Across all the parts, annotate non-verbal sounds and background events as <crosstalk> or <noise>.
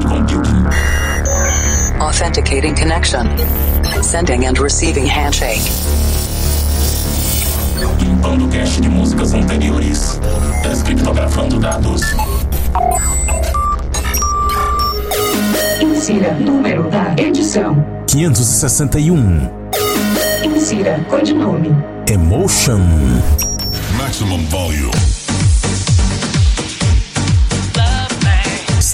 cloud computing. Authenticating connection. Sending and receiving handshake. Limpando cache de músicas anteriores. Descriptografando dados. Insira número da edição. 561. Insira codinome. Emotion. Maximum volume.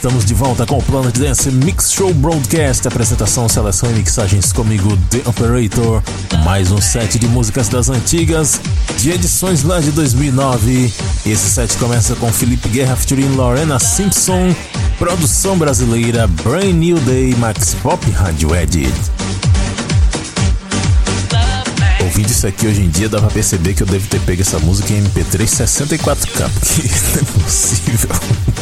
Estamos de volta com o Planet Dance Mix Show Broadcast, apresentação, seleção e mixagens comigo, The Operator. Mais um set de músicas das antigas, de edições lá de 2009. Esse set começa com Felipe Guerra featuring Lorena Simpson, produção brasileira Brand New Day Max Pop Radio Edit. Ouvindo isso aqui hoje em dia, dá pra perceber que eu devo ter pego essa música em MP3 64K, porque <laughs> não é possível.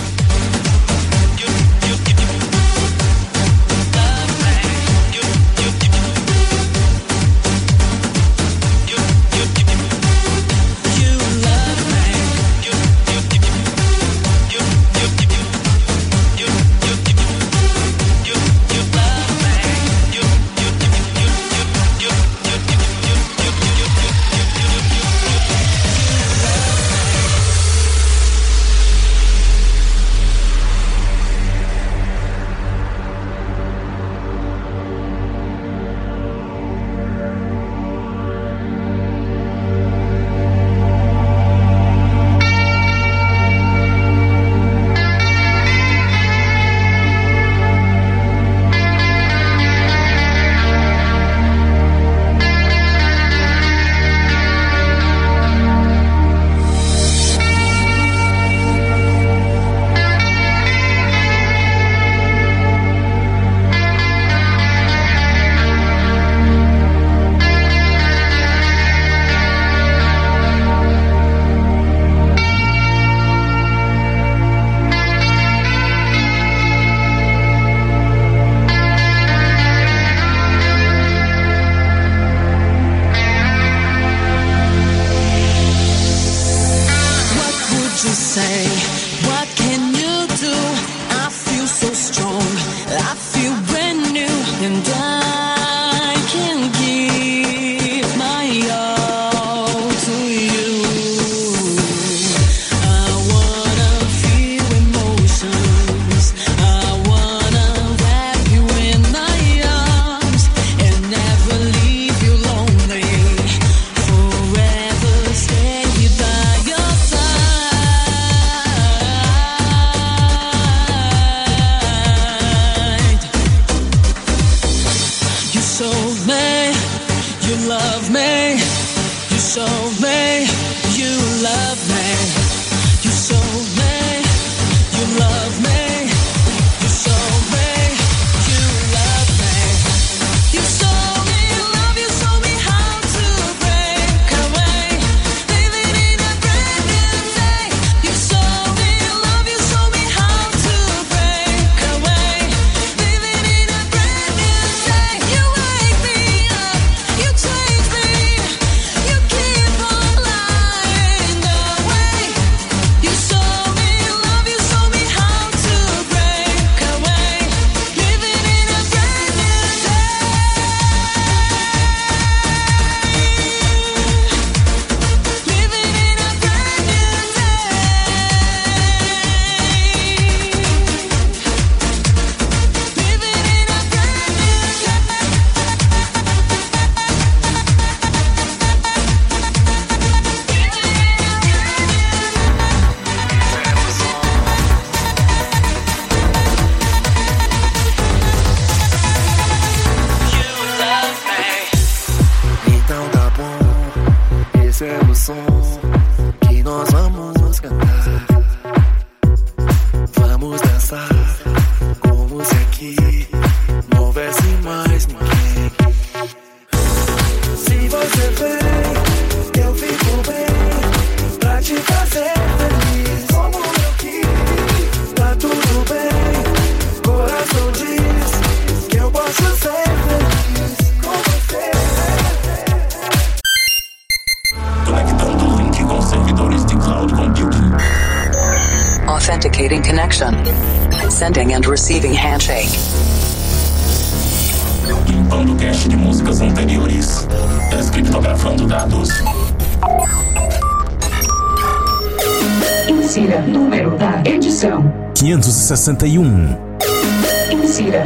61.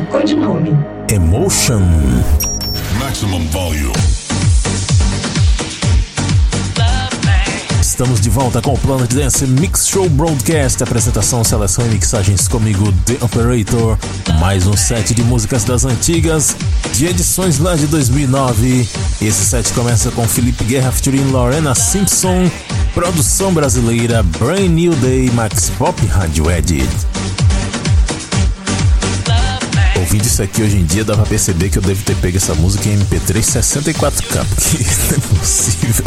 Codinome. Emotion. Maximum volume. Estamos de volta com o Planet Dance Mix Show Broadcast, apresentação, seleção e mixagens comigo, The Operator. Mais um set de músicas das antigas, de edições lá de 2009. Esse set começa com Felipe Guerra featuring Lorena Simpson, produção brasileira Brand New Day Max Pop Radio Edit ouvindo isso aqui hoje em dia, dá pra perceber que eu devo ter pego essa música em MP3 64K, porque <laughs> não é possível.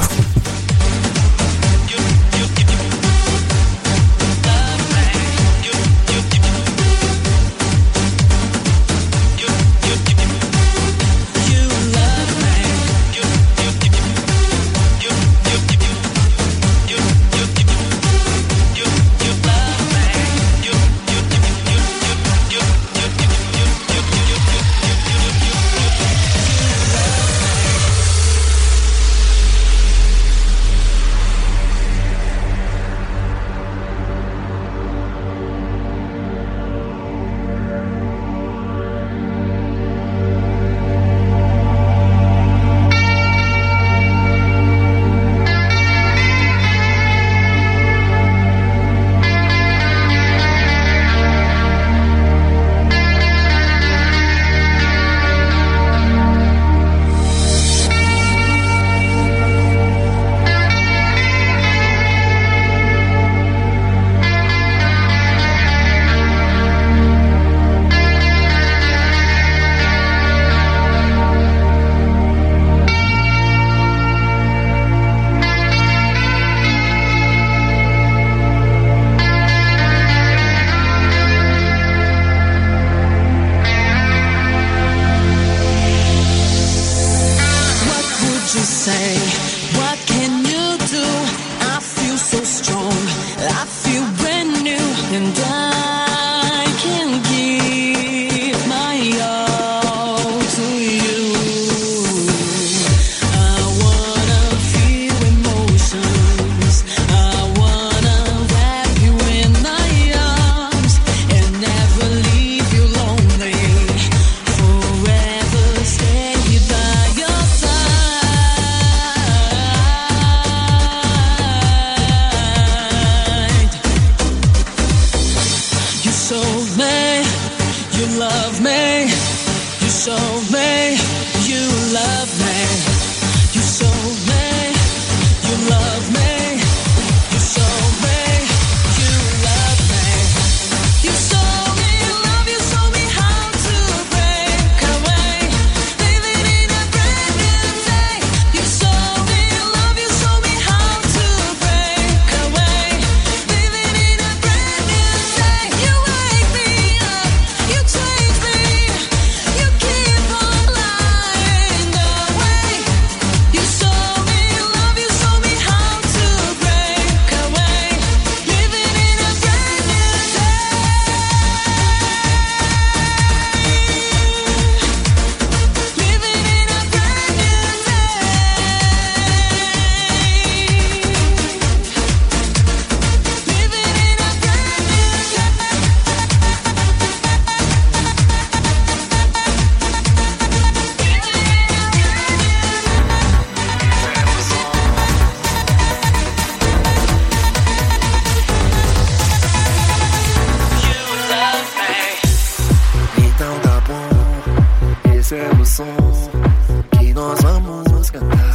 corazón y nos vamos buscando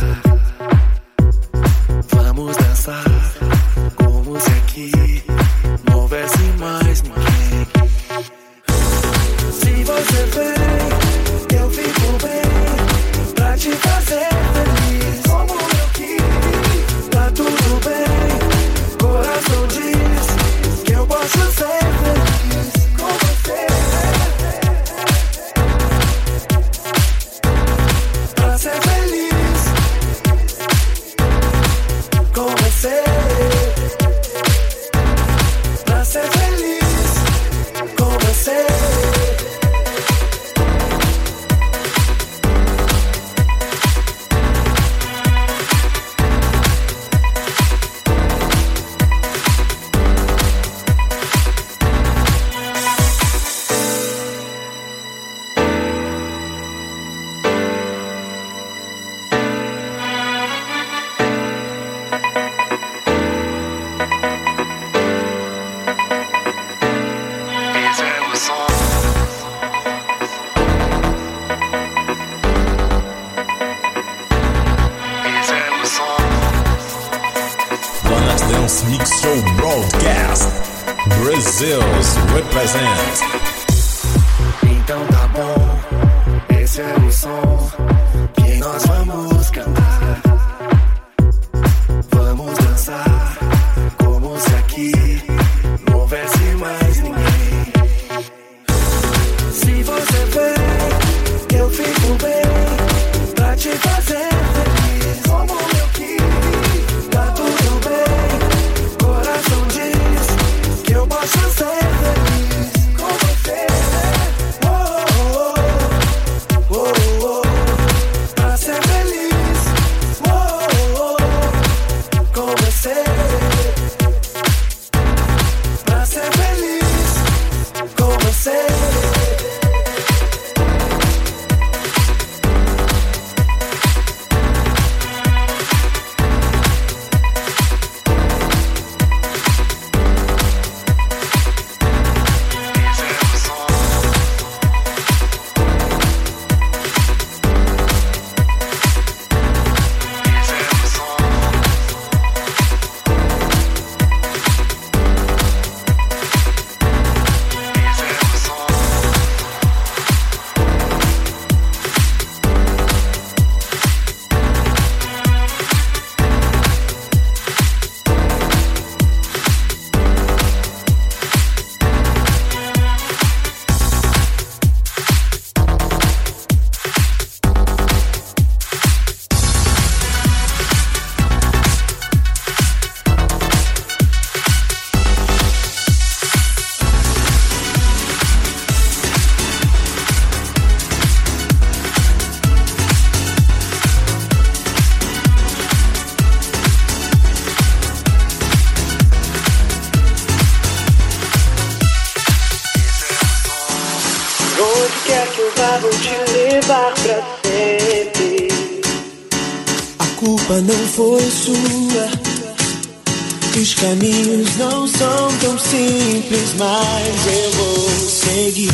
simples, mas eu vou seguir.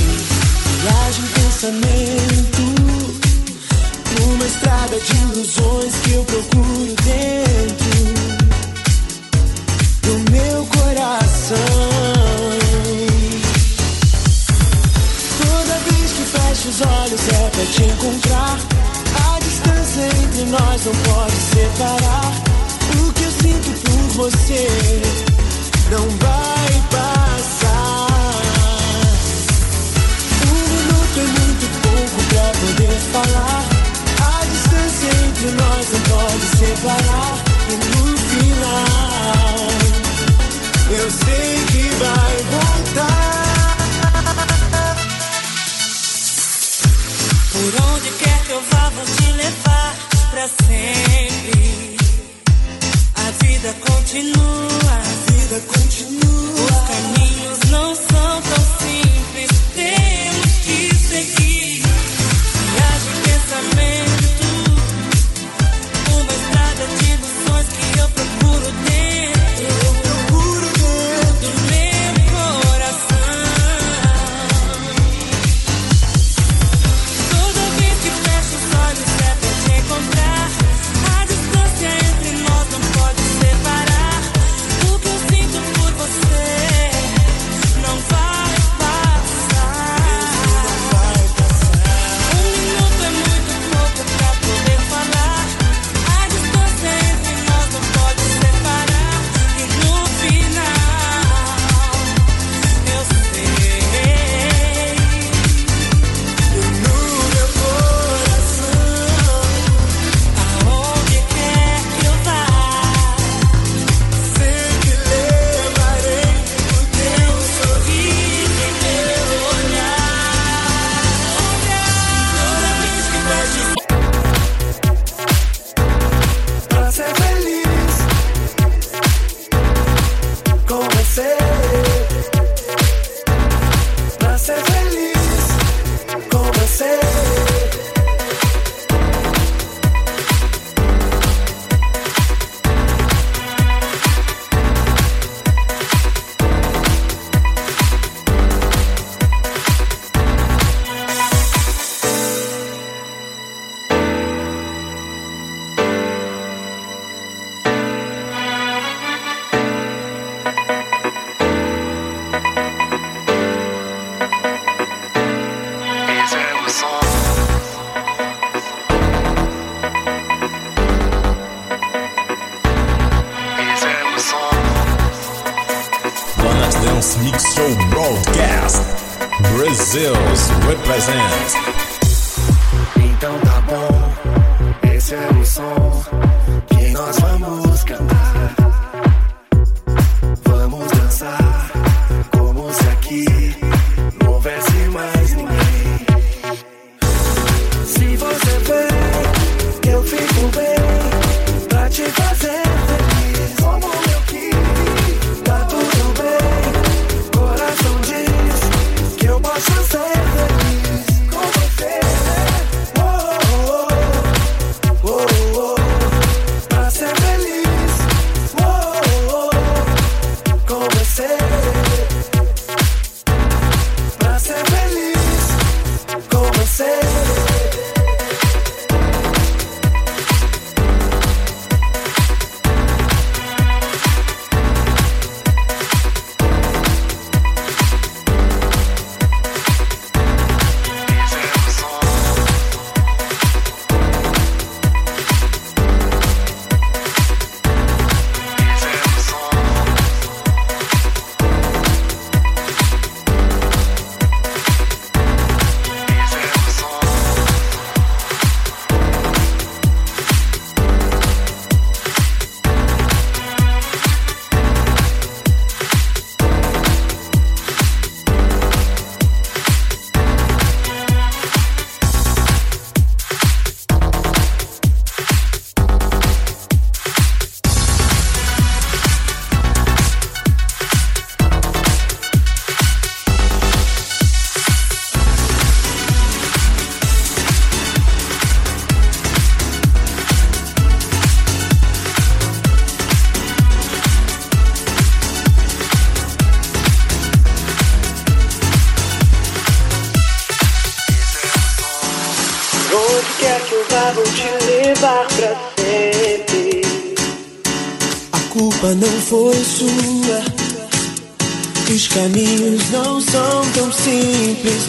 Viagem, pensamento. Numa estrada de ilusões que eu procuro dentro do meu coração. Toda vez que fecho os olhos é pra te encontrar. A distância entre nós não pode separar. O que eu sinto por você não vai passar. poder falar. A distância entre nós não pode separar. E no final, eu sei que vai voltar. Por onde quer que eu vá, vou te levar pra sempre. A vida continua, a vida continua. Os caminhos não são tão simples, temos que seguir. me.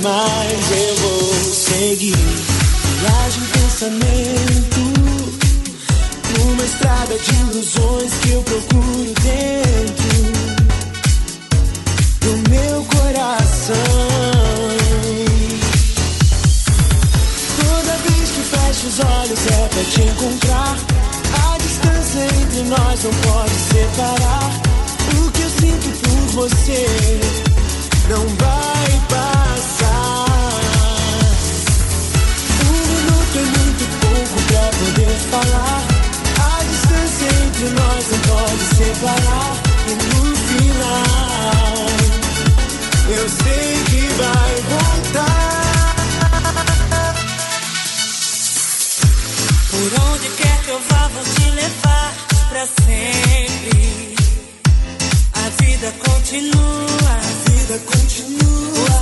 mas eu vou seguir. Viagem um pensamento, numa estrada de ilusões que eu procuro dentro do meu coração. Toda vez que fecho os olhos é pra te encontrar. A distância entre nós não pode separar o que eu sinto por você. passará e no final eu sei que vai voltar. Por onde quer que eu vá, vou te levar pra sempre. A vida continua, a vida continua.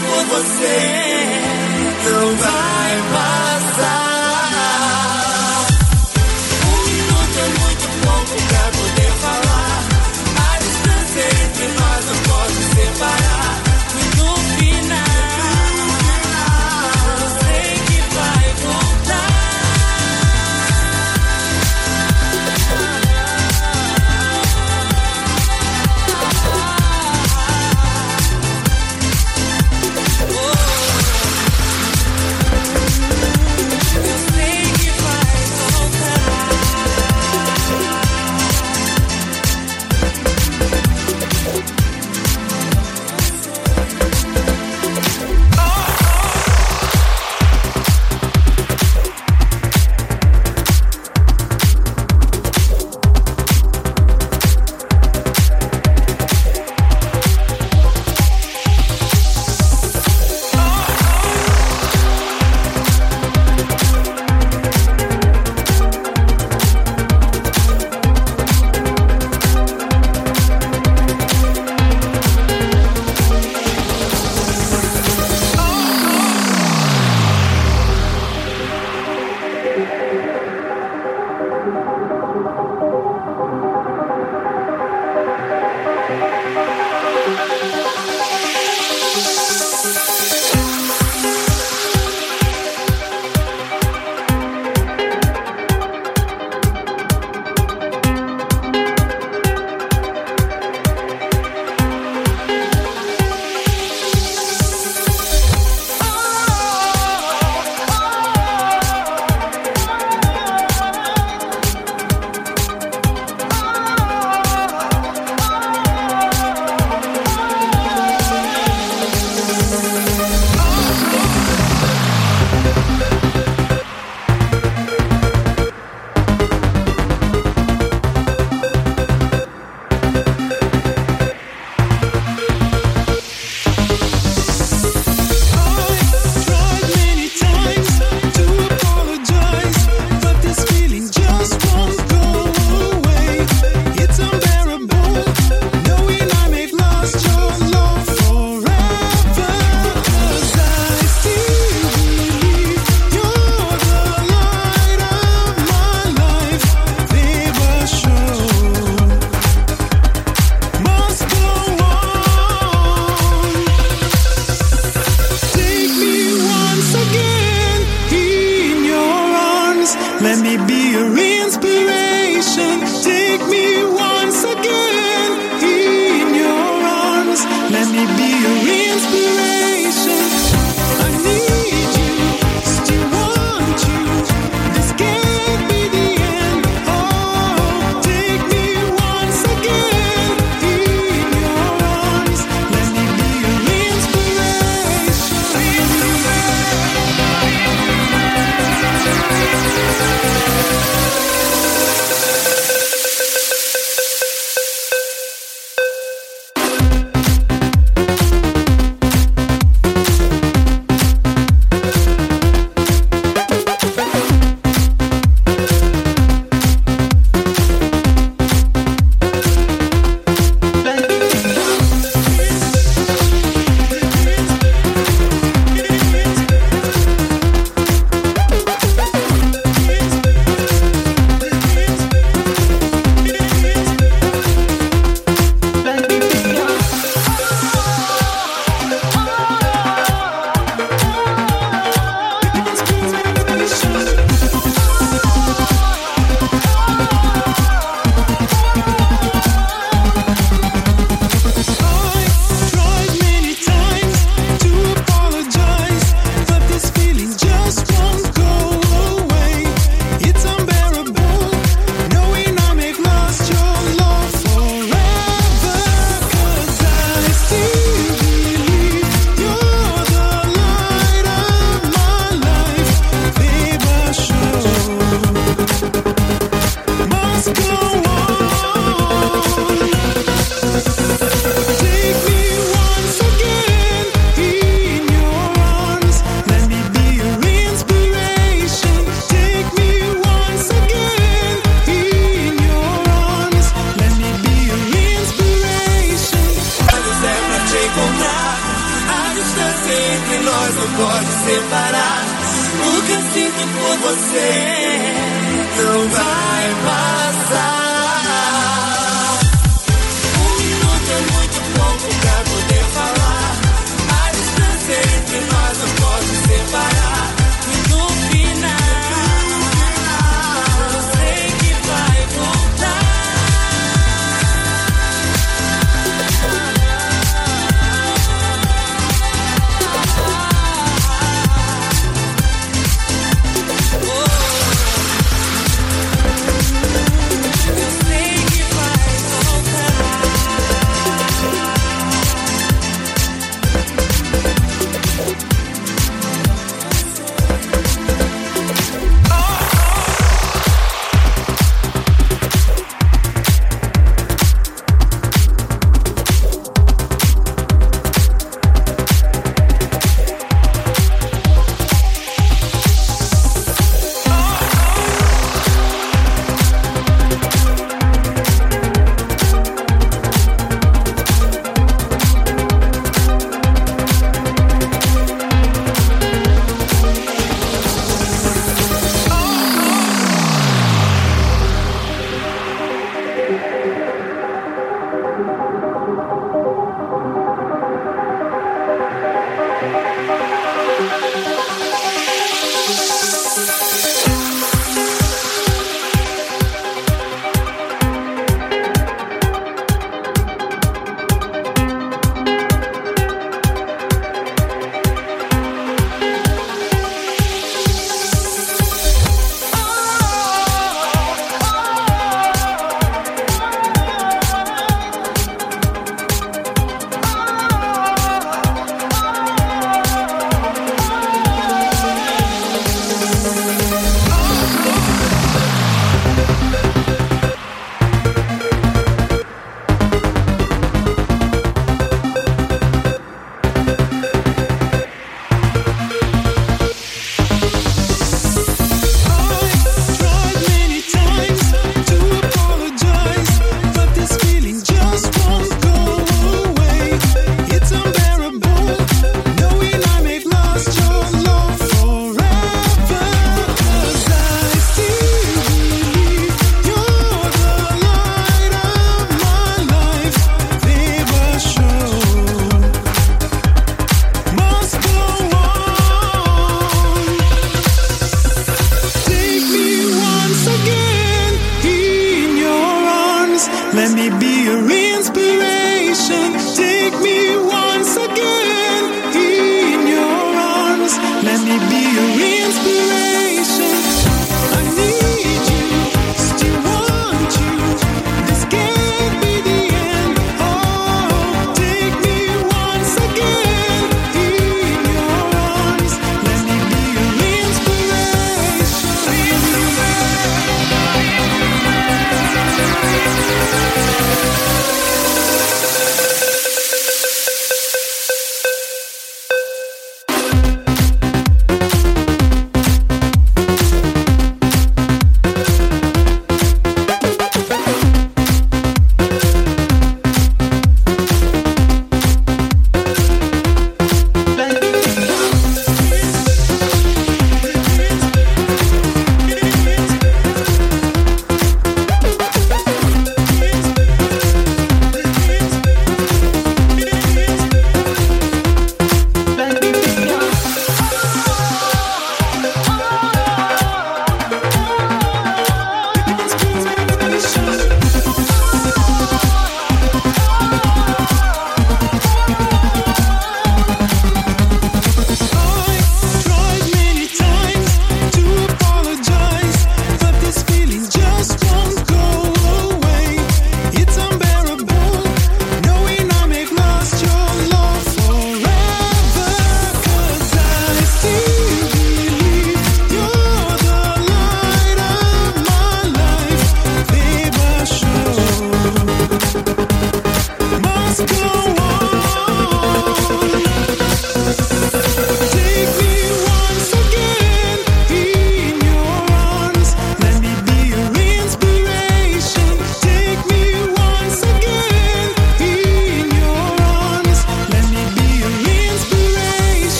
por você não vai passar.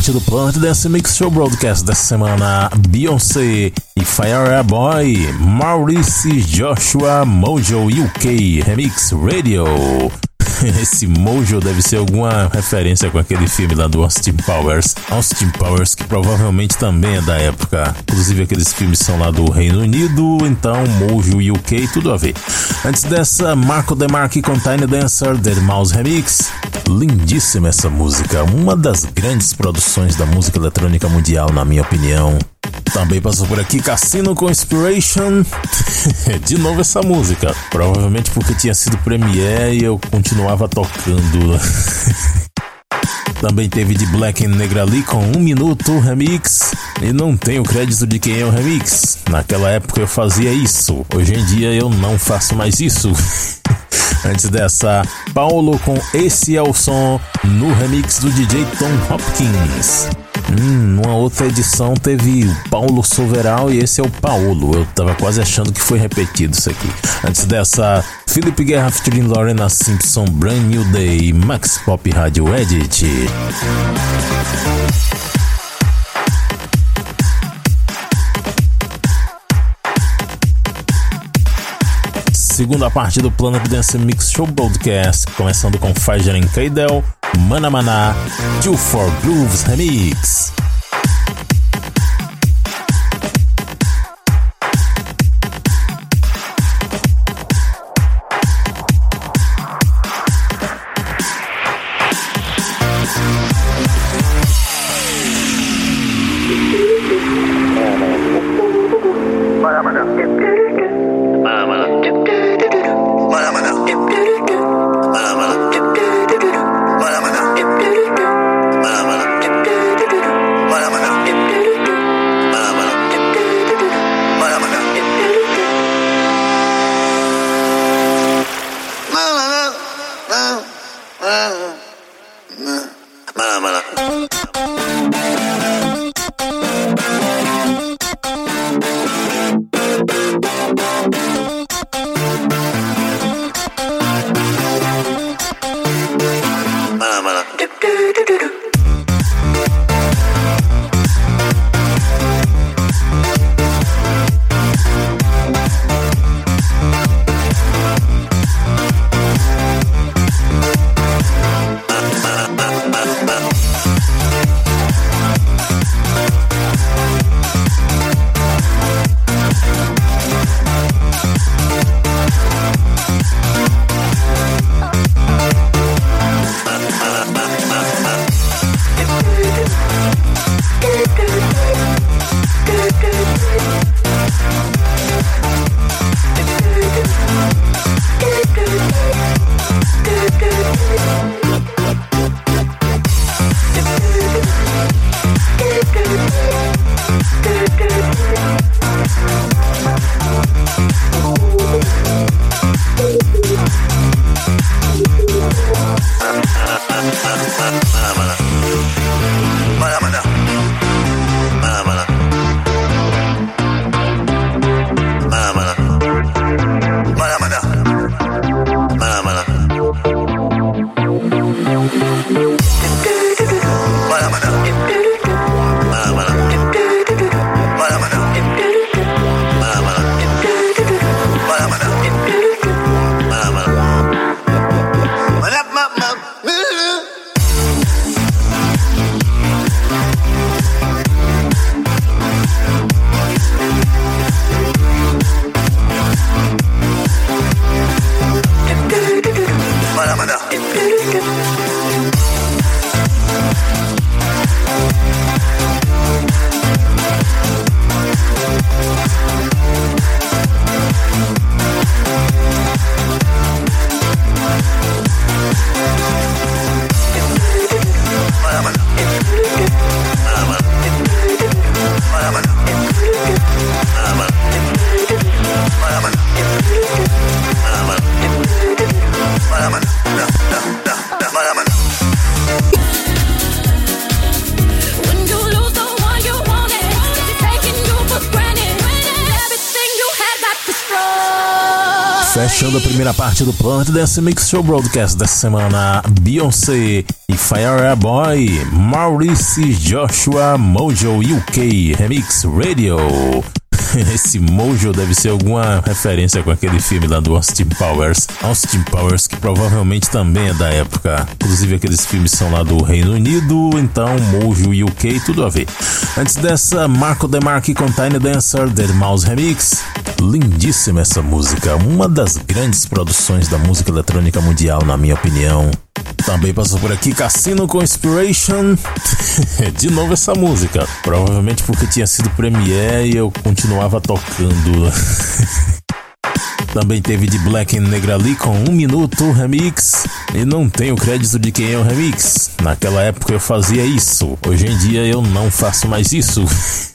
Parte do Planet Dance Mix Show Broadcast dessa semana, Beyoncé e Fire Boy, Maurice Joshua Mojo UK Remix Radio. <laughs> Esse Mojo deve ser alguma referência com aquele filme lá do Austin Powers. Austin Powers, que provavelmente também é da época. Inclusive, aqueles filmes são lá do Reino Unido, então Mojo UK, tudo a ver. Antes dessa, Marco DeMarchi com Tiny Dancer, Dead Mouse Remix. Lindíssima essa música, uma das grandes produções da música eletrônica mundial, na minha opinião. Também passou por aqui Cassino com Inspiration. <laughs> De novo essa música. Provavelmente porque tinha sido Premiere e eu continuava tocando. <laughs> Também teve de Black and Negrali com um minuto remix. E não tenho crédito de quem é o remix. Naquela época eu fazia isso. Hoje em dia eu não faço mais isso. <laughs> Antes dessa, Paulo com Esse é o Som no remix do DJ Tom Hopkins. Hum, numa outra edição teve o Paulo Soveral e esse é o Paulo. Eu tava quase achando que foi repetido isso aqui. Antes dessa, Felipe Guerra featuring Lorena Simpson, Brand New Day, Max Pop Radio Edit. Segunda parte do Planet Dance Mix Show Broadcast, começando com Fajer em Kaidel, Mana Mana, Two for Grooves Remix. ما ما parte do Planet Dance Mix Show Broadcast dessa semana, Beyoncé e Fire Boy, Maurice Joshua Mojo UK Remix Radio. <laughs> Esse Mojo deve ser alguma referência com aquele filme lá do Austin Powers. Austin Powers, que provavelmente também é da época. Inclusive, aqueles filmes são lá do Reino Unido, então Mojo UK, tudo a ver. Antes dessa, Marco DeMarchi com Tiny Dancer, Dead Mouse Remix. Lindíssima essa música, uma das grandes produções da música eletrônica mundial, na minha opinião. Também passou por aqui Cassino com Inspiration. <laughs> De novo essa música. Provavelmente porque tinha sido Premiere e eu continuava tocando. <laughs> Também teve de Black and Negrali com um minuto remix. E não tenho crédito de quem é o remix. Naquela época eu fazia isso. Hoje em dia eu não faço mais isso.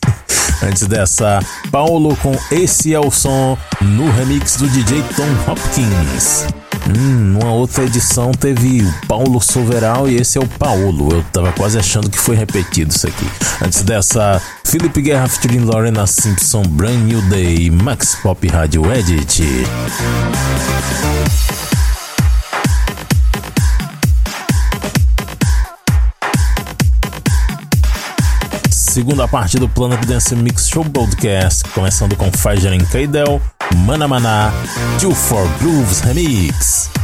<laughs> Antes dessa, Paulo com Esse é o Som no remix do DJ Tom Hopkins. Hum, numa outra edição teve o Paulo Soveral e esse é o Paulo. Eu tava quase achando que foi repetido isso aqui. Antes dessa, Felipe Guerra featuring Lorena Simpson, Brand New Day, Max Pop Radio Edit. Segunda parte do Planet Dance Mix Show Broadcast, começando com Fajer Kaidel, Mana Mana, Two for Grooves Remix.